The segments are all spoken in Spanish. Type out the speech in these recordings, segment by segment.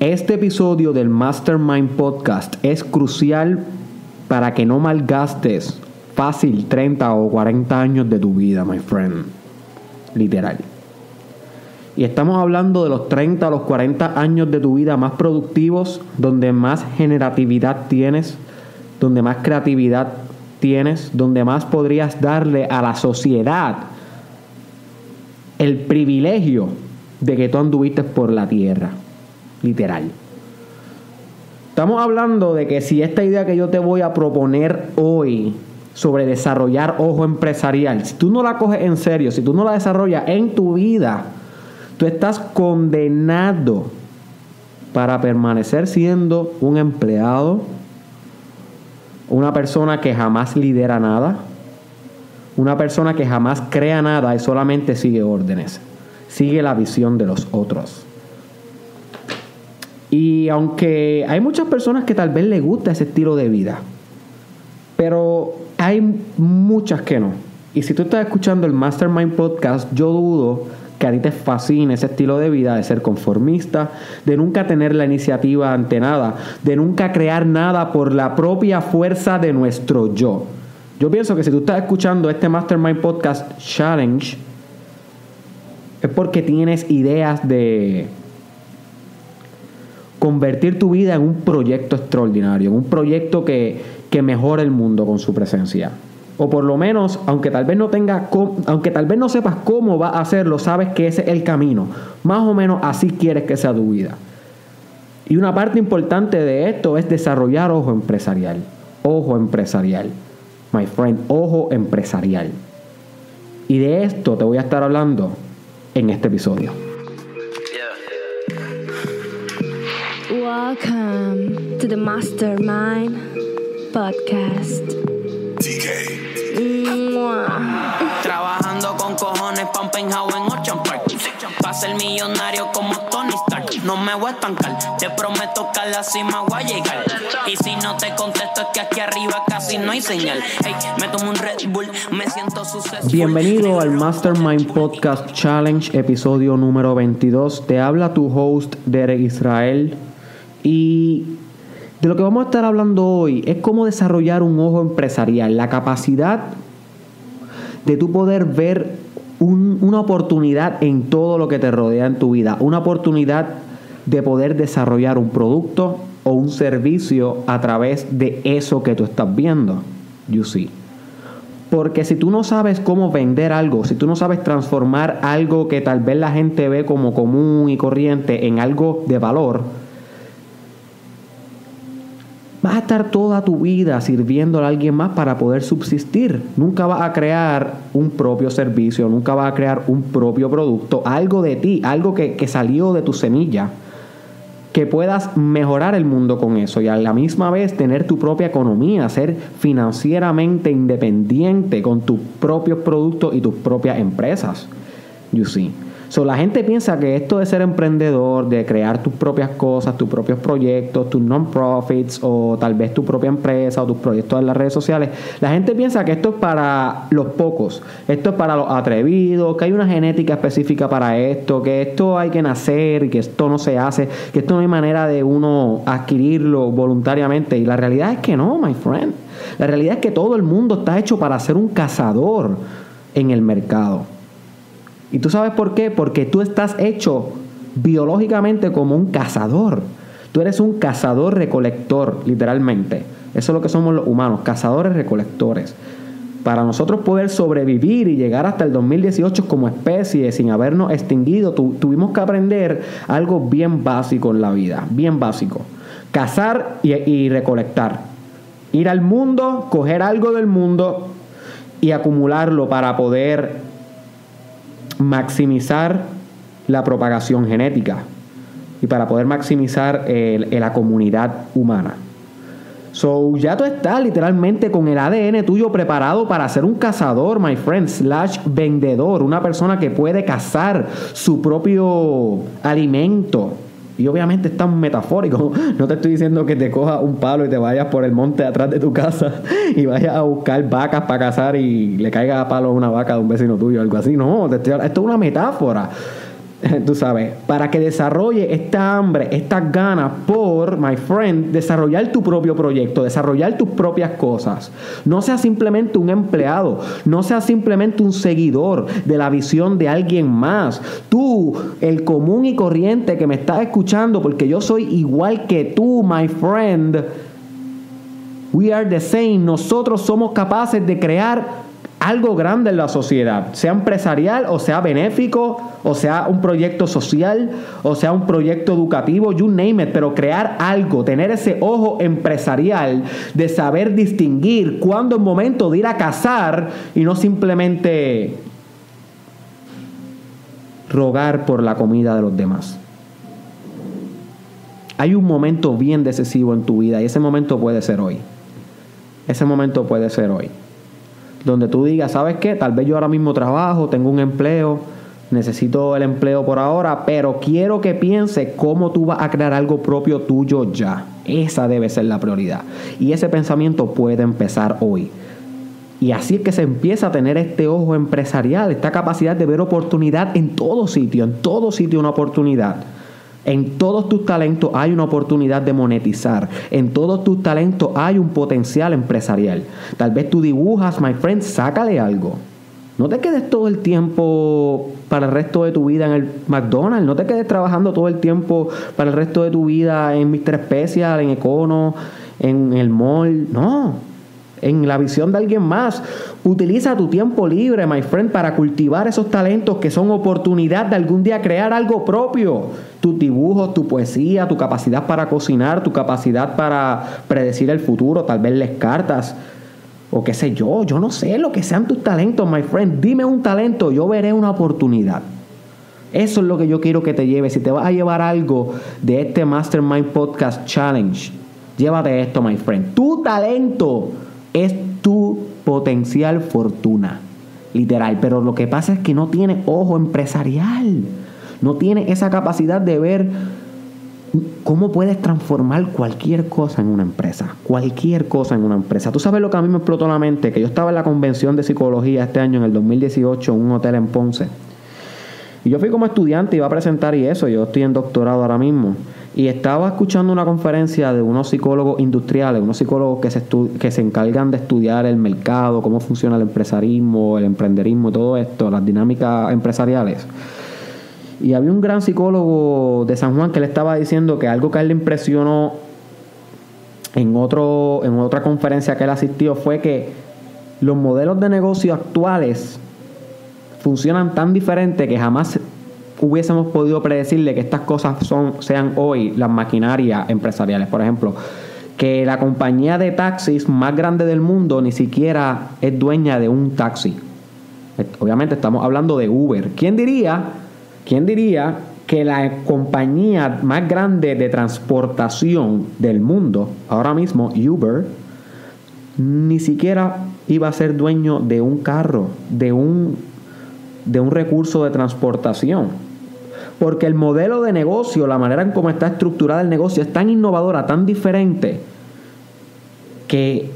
Este episodio del Mastermind Podcast es crucial para que no malgastes fácil 30 o 40 años de tu vida, my friend. Literal. Y estamos hablando de los 30 a los 40 años de tu vida más productivos, donde más generatividad tienes, donde más creatividad tienes, donde más podrías darle a la sociedad el privilegio de que tú anduviste por la tierra, literal. Estamos hablando de que si esta idea que yo te voy a proponer hoy sobre desarrollar ojo empresarial, si tú no la coges en serio, si tú no la desarrollas en tu vida, tú estás condenado para permanecer siendo un empleado, una persona que jamás lidera nada, una persona que jamás crea nada y solamente sigue órdenes, sigue la visión de los otros. Y aunque hay muchas personas que tal vez les gusta ese estilo de vida, pero hay muchas que no. Y si tú estás escuchando el Mastermind Podcast, yo dudo que a ti te fascine ese estilo de vida, de ser conformista, de nunca tener la iniciativa ante nada, de nunca crear nada por la propia fuerza de nuestro yo. Yo pienso que si tú estás escuchando este Mastermind Podcast Challenge, es porque tienes ideas de convertir tu vida en un proyecto extraordinario, en un proyecto que, que mejore el mundo con su presencia. O por lo menos, aunque tal vez no tenga, aunque tal vez no sepas cómo va a hacerlo, sabes que ese es el camino. Más o menos así quieres que sea tu vida. Y una parte importante de esto es desarrollar ojo empresarial. Ojo empresarial. My friend, ojo empresarial. Y de esto te voy a estar hablando en este episodio. Welcome to the Mastermind Podcast. Trabajando con cojones penthouse en Ocean Park. Pa' ser millonario como Tony Stark. No me voy a estancar, te prometo que a la cima voy a llegar. Y si no te contesto es que aquí arriba casi no hay señal. Hey, me tomo un Red Bull, me siento suceso. Bienvenido al Mastermind Podcast Challenge, episodio número 22. Te habla tu host, Derek Israel. Y de lo que vamos a estar hablando hoy es cómo desarrollar un ojo empresarial, la capacidad de tu poder ver un- una oportunidad en todo lo que te rodea en tu vida, una oportunidad de poder desarrollar un producto o un servicio a través de eso que tú estás viendo. You see. Porque si tú no sabes cómo vender algo, si tú no sabes transformar algo que tal vez la gente ve como común y corriente en algo de valor, vas a estar toda tu vida sirviendo a alguien más para poder subsistir. Nunca vas a crear un propio servicio, nunca vas a crear un propio producto, algo de ti, algo que, que salió de tu semilla, que puedas mejorar el mundo con eso y a la misma vez tener tu propia economía, ser financieramente independiente con tus propios productos y tus propias empresas. You see. So, la gente piensa que esto de ser emprendedor, de crear tus propias cosas, tus propios proyectos, tus non-profits o tal vez tu propia empresa o tus proyectos en las redes sociales, la gente piensa que esto es para los pocos, esto es para los atrevidos, que hay una genética específica para esto, que esto hay que nacer que esto no se hace, que esto no hay manera de uno adquirirlo voluntariamente. Y la realidad es que no, my friend. La realidad es que todo el mundo está hecho para ser un cazador en el mercado. ¿Y tú sabes por qué? Porque tú estás hecho biológicamente como un cazador. Tú eres un cazador recolector, literalmente. Eso es lo que somos los humanos, cazadores recolectores. Para nosotros poder sobrevivir y llegar hasta el 2018 como especie sin habernos extinguido, tu- tuvimos que aprender algo bien básico en la vida, bien básico. Cazar y recolectar. Ir al mundo, coger algo del mundo y acumularlo para poder maximizar la propagación genética y para poder maximizar la comunidad humana. So, ya tú estás literalmente con el ADN tuyo preparado para ser un cazador, my friend, slash vendedor, una persona que puede cazar su propio alimento. Y obviamente está metafórico. No te estoy diciendo que te cojas un palo y te vayas por el monte atrás de tu casa y vayas a buscar vacas para cazar y le caiga a palo a una vaca de un vecino tuyo o algo así. No, te estoy- esto es una metáfora. tú sabes, para que desarrolle esta hambre, estas ganas por, my friend, desarrollar tu propio proyecto, desarrollar tus propias cosas. No seas simplemente un empleado, no seas simplemente un seguidor de la visión de alguien más. Tú, el común y corriente que me estás escuchando, porque yo soy igual que tú, my friend. We are the same. Nosotros somos capaces de crear algo grande en la sociedad, sea empresarial o sea benéfico, o sea un proyecto social, o sea un proyecto educativo, you name it, pero crear algo, tener ese ojo empresarial de saber distinguir cuándo es momento de ir a cazar y no simplemente rogar por la comida de los demás. Hay un momento bien decisivo en tu vida y ese momento puede ser hoy. Ese momento puede ser hoy donde tú digas, ¿sabes qué? Tal vez yo ahora mismo trabajo, tengo un empleo, necesito el empleo por ahora, pero quiero que piense cómo tú vas a crear algo propio tuyo ya. Esa debe ser la prioridad. Y ese pensamiento puede empezar hoy. Y así es que se empieza a tener este ojo empresarial, esta capacidad de ver oportunidad en todo sitio, en todo sitio una oportunidad. En todos tus talentos hay una oportunidad de monetizar. En todos tus talentos hay un potencial empresarial. Tal vez tú dibujas, my friend, sácale algo. No te quedes todo el tiempo para el resto de tu vida en el McDonald's. No te quedes trabajando todo el tiempo para el resto de tu vida en Mr. Special, en Econo, en el mall. No en la visión de alguien más. Utiliza tu tiempo libre, my friend, para cultivar esos talentos que son oportunidad de algún día crear algo propio. Tus dibujos, tu poesía, tu capacidad para cocinar, tu capacidad para predecir el futuro, tal vez les cartas. O qué sé yo, yo no sé lo que sean tus talentos, my friend. Dime un talento, yo veré una oportunidad. Eso es lo que yo quiero que te lleves. Si te vas a llevar algo de este Mastermind Podcast Challenge, llévate esto, my friend. Tu talento es tu potencial fortuna, literal. Pero lo que pasa es que no tiene ojo empresarial, no tiene esa capacidad de ver cómo puedes transformar cualquier cosa en una empresa, cualquier cosa en una empresa. Tú sabes lo que a mí me explotó la mente, que yo estaba en la convención de psicología este año, en el 2018, en un hotel en Ponce. Y yo fui como estudiante, iba a presentar y eso, yo estoy en doctorado ahora mismo. Y estaba escuchando una conferencia de unos psicólogos industriales, unos psicólogos que se, que se encargan de estudiar el mercado, cómo funciona el empresarismo, el emprenderismo, todo esto, las dinámicas empresariales. Y había un gran psicólogo de San Juan que le estaba diciendo que algo que a él le impresionó en, otro, en otra conferencia que él asistió fue que los modelos de negocio actuales funcionan tan diferente que jamás hubiésemos podido predecirle que estas cosas son, sean hoy las maquinarias empresariales. Por ejemplo, que la compañía de taxis más grande del mundo ni siquiera es dueña de un taxi. Obviamente estamos hablando de Uber. ¿Quién diría, quién diría que la compañía más grande de transportación del mundo, ahora mismo Uber, ni siquiera iba a ser dueño de un carro, de un, de un recurso de transportación? Porque el modelo de negocio, la manera en cómo está estructurada el negocio es tan innovadora, tan diferente, que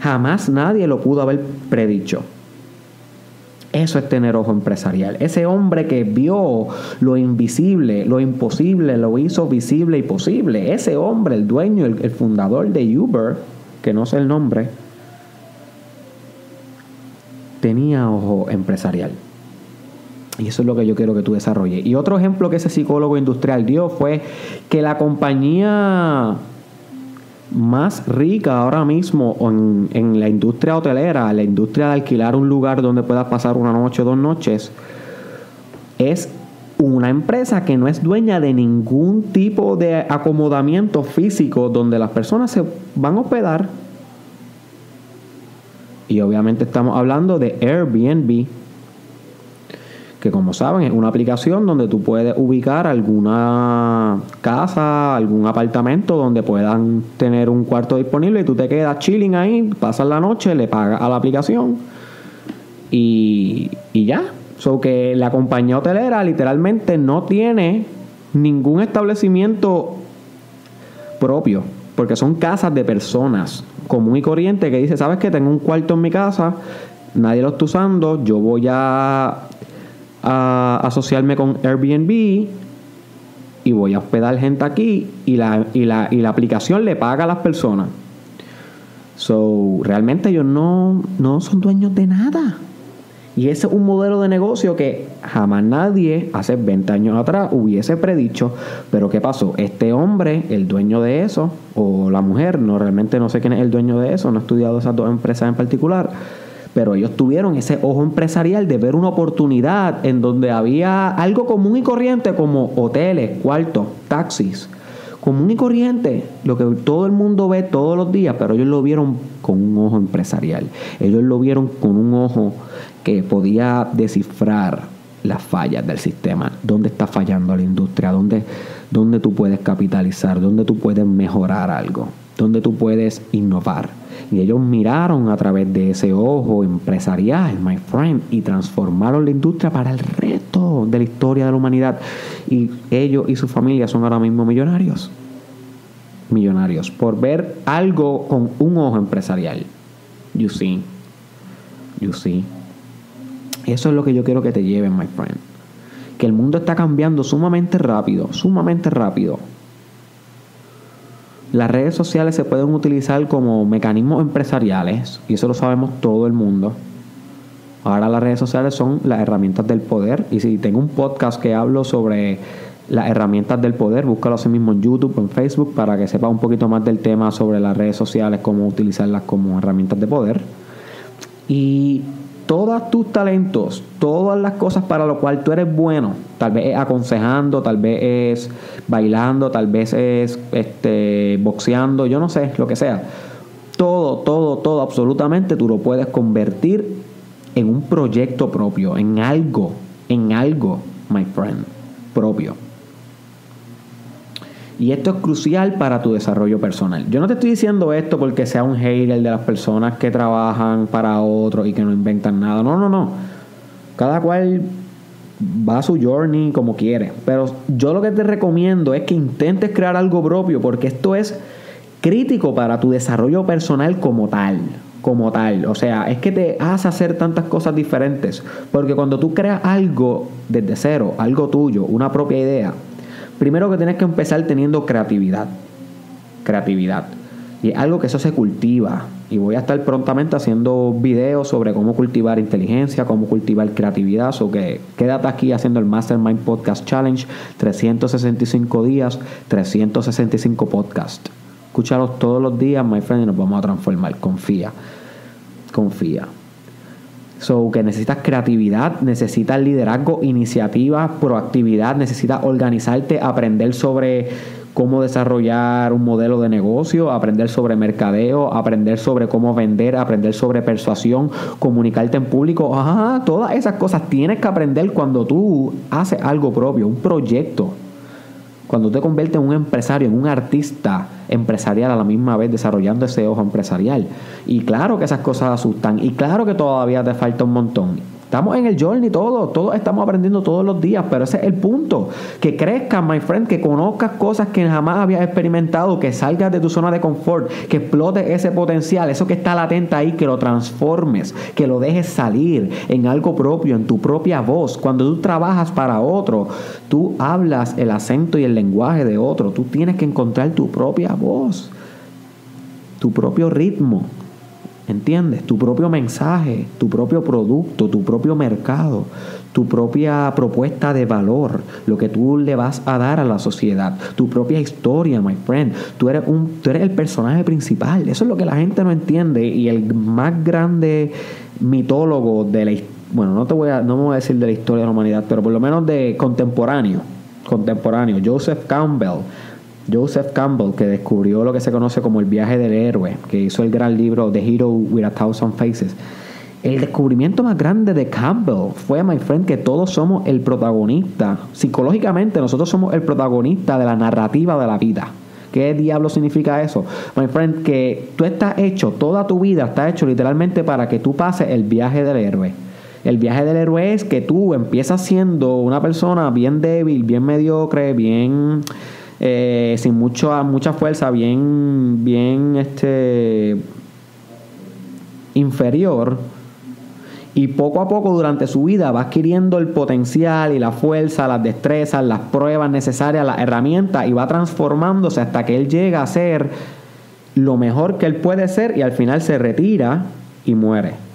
jamás nadie lo pudo haber predicho. Eso es tener ojo empresarial. Ese hombre que vio lo invisible, lo imposible, lo hizo visible y posible. Ese hombre, el dueño, el, fundador de Uber, que no sé el nombre, tenía ojo empresarial. Y eso es lo que yo quiero que tú desarrolles. Y otro ejemplo que ese psicólogo industrial dio fue que la compañía más rica ahora mismo en, en, la industria hotelera, la industria de alquilar un lugar donde puedas pasar una noche o dos noches, es una empresa que no es dueña de ningún tipo de acomodamiento físico donde las personas se van a hospedar. Y obviamente estamos hablando de Airbnb que como saben es una aplicación donde tú puedes ubicar alguna casa, algún apartamento donde puedan tener un cuarto disponible y tú te quedas chilling ahí, pasas la noche, le pagas a la aplicación y, y ya. So que la compañía hotelera literalmente no tiene ningún establecimiento propio, porque son casas de personas común y corriente que dice, ¿sabes que Tengo un cuarto en mi casa, nadie lo está usando, yo voy a a asociarme con Airbnb y voy a hospedar gente aquí y la, y la, y la aplicación le paga a las personas. So, realmente ellos no, no son dueños de nada. Y ese es un modelo de negocio que jamás nadie hace 20 años atrás hubiese predicho. Pero ¿qué pasó? Este hombre, el dueño de eso, o la mujer, no realmente no sé quién es el dueño de eso, no he estudiado esas dos empresas en particular, pero ellos tuvieron ese ojo empresarial de ver una oportunidad en donde había algo común y corriente como hoteles, cuartos, taxis. Común y corriente, lo que todo el mundo ve todos los días, pero ellos lo vieron con un ojo empresarial. Ellos lo vieron con un ojo que podía descifrar las fallas del sistema, dónde está fallando la industria, dónde, dónde tú puedes capitalizar, dónde tú puedes mejorar algo, dónde tú puedes innovar. Y ellos miraron a través de ese ojo empresarial, my friend, y transformaron la industria para el resto de la historia de la humanidad. Y ellos y su familia son ahora mismo millonarios. Millonarios. Por ver algo con un ojo empresarial. You see. You see. Eso es lo que yo quiero que te lleven, my friend. Que el mundo está cambiando sumamente rápido, sumamente rápido. Las redes sociales se pueden utilizar como mecanismos empresariales, y eso lo sabemos todo el mundo. Ahora las redes sociales son las herramientas del poder, y si tengo un podcast que hablo sobre las herramientas del poder, búscalo así mismo en YouTube en Facebook para que sepa un poquito más del tema sobre las redes sociales, cómo utilizarlas como herramientas de poder. Y todos tus talentos, todas las cosas para lo cual tú eres bueno, tal vez es aconsejando, tal vez es bailando, tal vez es este, boxeando, yo no sé, lo que sea. Todo, todo, todo, absolutamente tú lo puedes convertir en un proyecto propio, en algo, en algo, my friend, propio. Y esto es crucial para tu desarrollo personal. Yo no te estoy diciendo esto porque sea un hater de las personas que trabajan para otros y que no inventan nada. No, no, no. Cada cual va a su journey como quiere. Pero yo lo que te recomiendo es que intentes crear algo propio porque esto es crítico para tu desarrollo personal como tal. Como tal. O sea, es que te hace hacer tantas cosas diferentes. Porque cuando tú creas algo desde cero, algo tuyo, una propia idea, Primero que tienes que empezar teniendo creatividad. Creatividad. Y es algo que eso se cultiva. Y voy a estar prontamente haciendo videos sobre cómo cultivar inteligencia, cómo cultivar creatividad. O que quédate aquí haciendo el Mastermind Podcast Challenge. 365 días, 365 podcasts. Escúchalos todos los días, my friend, y nos vamos a transformar. Confía. Confía. So, que necesitas creatividad, necesitas liderazgo, iniciativa, proactividad, necesitas organizarte, aprender sobre cómo desarrollar un modelo de negocio, aprender sobre mercadeo, aprender sobre cómo vender, aprender sobre persuasión, comunicarte en público. Ajá, todas esas cosas tienes que aprender cuando tú haces algo propio, un proyecto. Cuando te conviertes en un empresario, en un artista empresarial a la misma vez, desarrollando ese ojo empresarial. Y claro que esas cosas asustan. Y claro que todavía te falta un montón. Estamos en el journey todos, todos estamos aprendiendo todos los días, pero ese es el punto. Que crezcas, my friend, que conozcas cosas que jamás habías experimentado, que salgas de tu zona de confort, que explotes ese potencial, eso que está latente ahí, que lo transformes, que lo dejes salir en algo propio, en tu propia voz. Cuando tú trabajas para otro, tú hablas el acento y el lenguaje de otro, tú tienes que encontrar tu propia voz, tu propio ritmo. ¿Entiendes? Tu propio mensaje, tu propio producto, tu propio mercado, tu propia propuesta de valor, lo que tú le vas a dar a la sociedad, tu propia historia, my friend. Tú eres, un, tú eres el personaje principal. Eso es lo que la gente no entiende y el más grande mitólogo de la bueno, no te voy a, no me voy a decir de la historia de la humanidad, pero por lo menos de contemporáneo, contemporáneo, Joseph Campbell Joseph Campbell, que descubrió lo que se conoce como el viaje del héroe, que hizo el gran libro The Hero with a Thousand Faces. El descubrimiento más grande de Campbell fue, my friend, que todos somos el protagonista. Psicológicamente, nosotros somos el protagonista de la narrativa de la vida. ¿Qué diablo significa eso? My friend, que tú estás hecho, toda tu vida está hecho literalmente para que tú pases el viaje del héroe. El viaje del héroe es que tú empiezas siendo una persona bien débil, bien mediocre, bien eh, sin mucho, mucha fuerza, bien, bien este, inferior. Y poco a poco durante su vida va adquiriendo el potencial y la fuerza, las destrezas, las pruebas necesarias, las herramientas y va transformándose hasta que él llega a ser lo mejor que él puede ser y al final se retira y muere.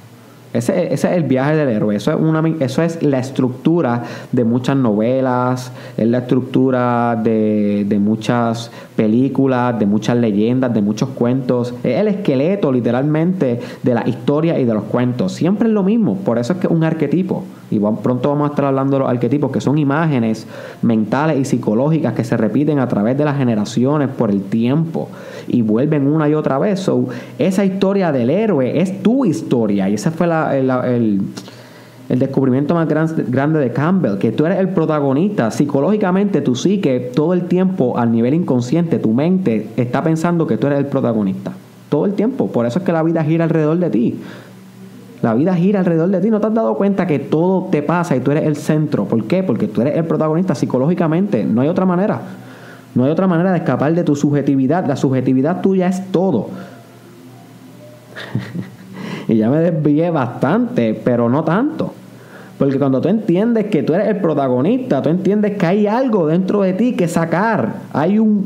Ese, es el viaje del héroe. Eso es, una, eso es la estructura de muchas novelas, es la estructura de, de, muchas películas, de muchas leyendas, de muchos cuentos. Es el esqueleto literalmente de la historia y de los cuentos. Siempre es lo mismo. Por eso es que es un arquetipo. Y pronto vamos a estar hablando de los arquetipos, que son imágenes mentales y psicológicas que se repiten a través de las generaciones por el tiempo y vuelven una y otra vez. esa historia del héroe es tu historia y ese fue el, descubrimiento más grande de Campbell, que tú eres el protagonista. Psicológicamente, tú sí que todo el tiempo, al nivel inconsciente, tu mente está pensando que tú eres el protagonista. Todo el tiempo. Por eso es que la vida gira alrededor de ti. La vida gira alrededor de ti. ¿No te has dado cuenta que todo te pasa y tú eres el centro? ¿Por qué? Porque tú eres el protagonista psicológicamente. No hay otra manera. No hay otra manera de escapar de tu subjetividad. La subjetividad tuya es todo. y ya me desvié bastante, pero no tanto. Porque cuando tú entiendes que tú eres el protagonista, tú entiendes que hay algo dentro de ti que sacar. Hay un,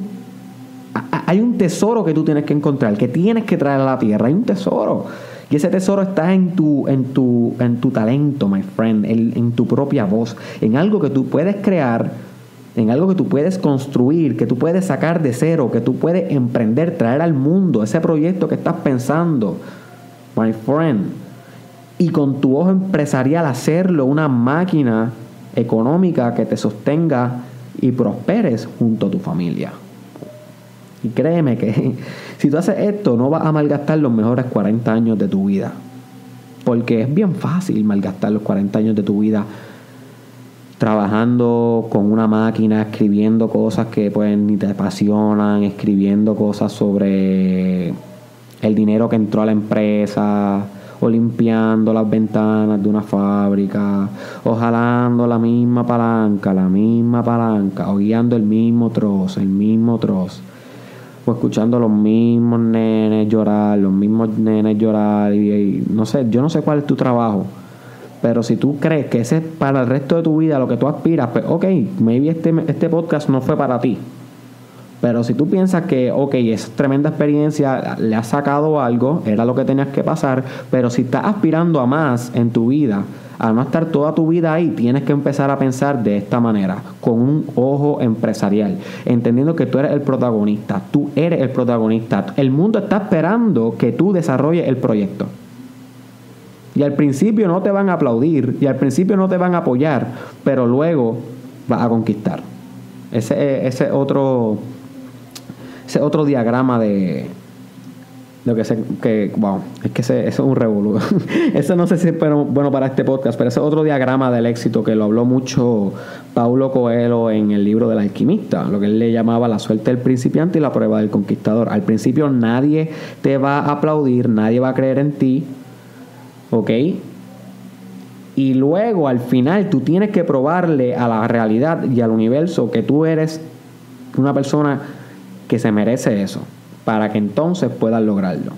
hay un tesoro que tú tienes que encontrar, que tienes que traer a la tierra. Hay un tesoro. Y ese tesoro está en tu, en tu, en tu talento, my friend, en, tu propia voz, en algo que tú puedes crear, en algo que tú puedes construir, que tú puedes sacar de cero, que tú puedes emprender, traer al mundo ese proyecto que estás pensando, my friend. Y con tu ojo empresarial hacerlo una máquina económica que te sostenga y prosperes junto a tu familia. Y créeme que si tú haces esto, no vas a malgastar los mejores 40 años de tu vida. Porque es bien fácil malgastar los 40 años de tu vida trabajando con una máquina, escribiendo cosas que pues ni te apasionan, escribiendo cosas sobre el dinero que entró a la empresa, limpiando las ventanas de una fábrica, o jalando la misma palanca, la misma palanca, o guiando el mismo trozo, el mismo trozo o escuchando los mismos nenes llorar, los mismos nenes llorar, y, no sé, yo no sé cuál es tu trabajo, pero si tú crees que ese es para el resto de tu vida lo que tú aspiras, pues ok, maybe este, este podcast no fue para ti. Pero si tú piensas que, ok, esa tremenda experiencia le ha sacado algo, era lo que tenías que pasar, pero si estás aspirando a más en tu vida, al no estar toda tu vida ahí, tienes que empezar a pensar de esta manera, con un ojo empresarial, entendiendo que tú eres el protagonista, tú eres el protagonista. El mundo está esperando que tú desarrolles el proyecto. Y al principio no te van a aplaudir y al principio no te van a apoyar, pero luego vas a conquistar. Ese, ese otro ese otro diagrama de, lo que sé que, wow, es que ese, eso es un revolú. eso no sé si es bueno para este podcast, pero ese otro diagrama del éxito que lo habló mucho Paulo Coelho en el libro del alquimista, lo que él le llamaba la suerte del principiante y la prueba del conquistador. Al principio nadie te va a aplaudir, nadie va a creer en ti, ¿ok? Y luego al final tú tienes que probarle a la realidad y al universo que tú eres una persona que se merece eso para que entonces puedan lograrlo.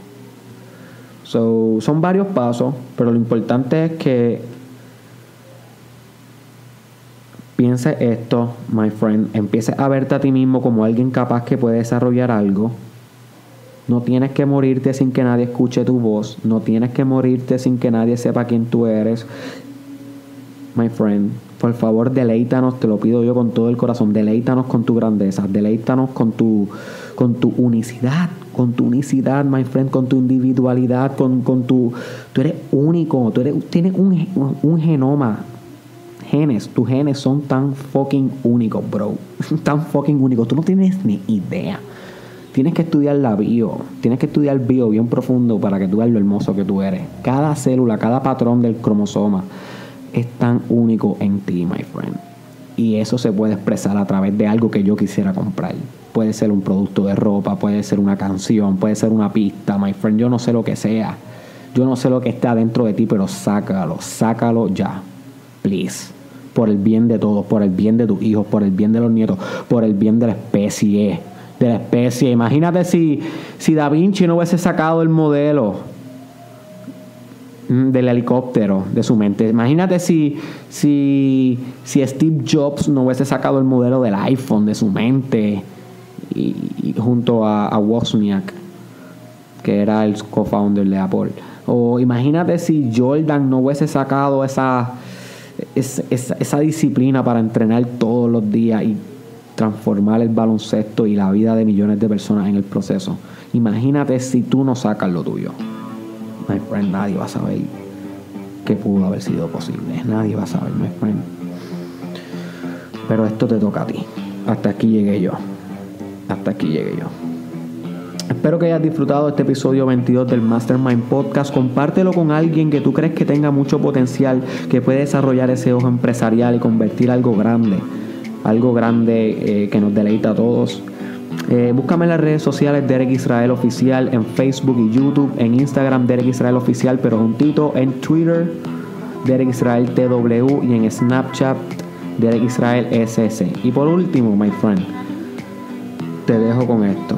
son varios pasos, pero lo importante es que piense esto, my friend, empiece a verte a ti mismo como alguien capaz que puede desarrollar algo. No tienes que morirte sin que nadie escuche tu voz, no tienes que morirte sin que nadie sepa quién tú eres. My friend, por favor, deleítanos, te lo pido yo con todo el corazón, deleítanos con tu grandeza, deleítanos con tu con tu unicidad, con tu unicidad, my friend, con tu individualidad, con, con tu... Tú eres único, tú eres, tienes un, un genoma, genes, tus genes son tan fucking únicos, bro. tan fucking únicos, tú no tienes ni idea. Tienes que estudiar la bio, tienes que estudiar bio bien profundo para que tú veas lo hermoso que tú eres. Cada célula, cada patrón del cromosoma es tan único en ti, my friend. Y eso se puede expresar a través de algo que yo quisiera comprar puede ser un producto de ropa, puede ser una canción, puede ser una pista, my friend, yo no sé lo que sea. Yo no sé lo que está dentro de ti, pero sácalo, sácalo ya. Please. Por el bien de todos, por el bien de tus hijos, por el bien de los nietos, por el bien de la especie. De la especie. Imagínate si, si Da Vinci no hubiese sacado el modelo del helicóptero de su mente. Imagínate si, si, si Steve Jobs no hubiese sacado el modelo del iPhone de su mente y, junto a, Wozniak, que era el co-founder de Apple. O imagínate si Jordan no hubiese sacado esa, esa, esa, esa disciplina para entrenar todos los días y transformar el baloncesto y la vida de millones de personas en el proceso. Imagínate si tú no sacas lo tuyo. My friend, nadie va a saber que pudo haber sido posible. Nadie va a saber, my friend. Pero esto te toca a ti. Hasta aquí llegué yo. Hasta aquí llegué yo. Espero que hayas disfrutado este episodio 22 del Mastermind Podcast. Compártelo con alguien que tú crees que tenga mucho potencial, que puede desarrollar ese ojo empresarial y convertir algo grande. Algo grande eh, que nos deleita a todos. Eh, búscame en las redes sociales Derek Israel Oficial, en Facebook y YouTube, en Instagram Derek Israel Oficial, pero juntito en Twitter Derek Israel TW y en Snapchat Derek Israel SS. Y por último, my friend, te dejo con esto.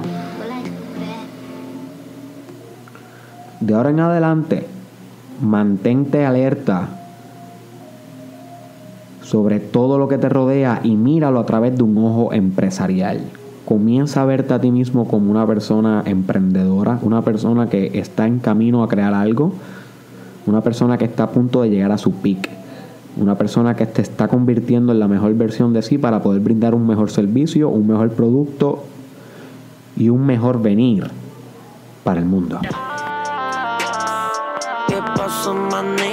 De ahora en adelante, mantente alerta sobre todo lo que te rodea y míralo a través de un ojo empresarial. Comienza a verte a ti mismo como una persona emprendedora, una persona que está en camino a crear algo, una persona que está a punto de llegar a su peak, una persona que te está convirtiendo en la mejor versión de sí para poder brindar un mejor servicio, un mejor producto y un mejor venir para el mundo. ¿Qué pasó, maniga?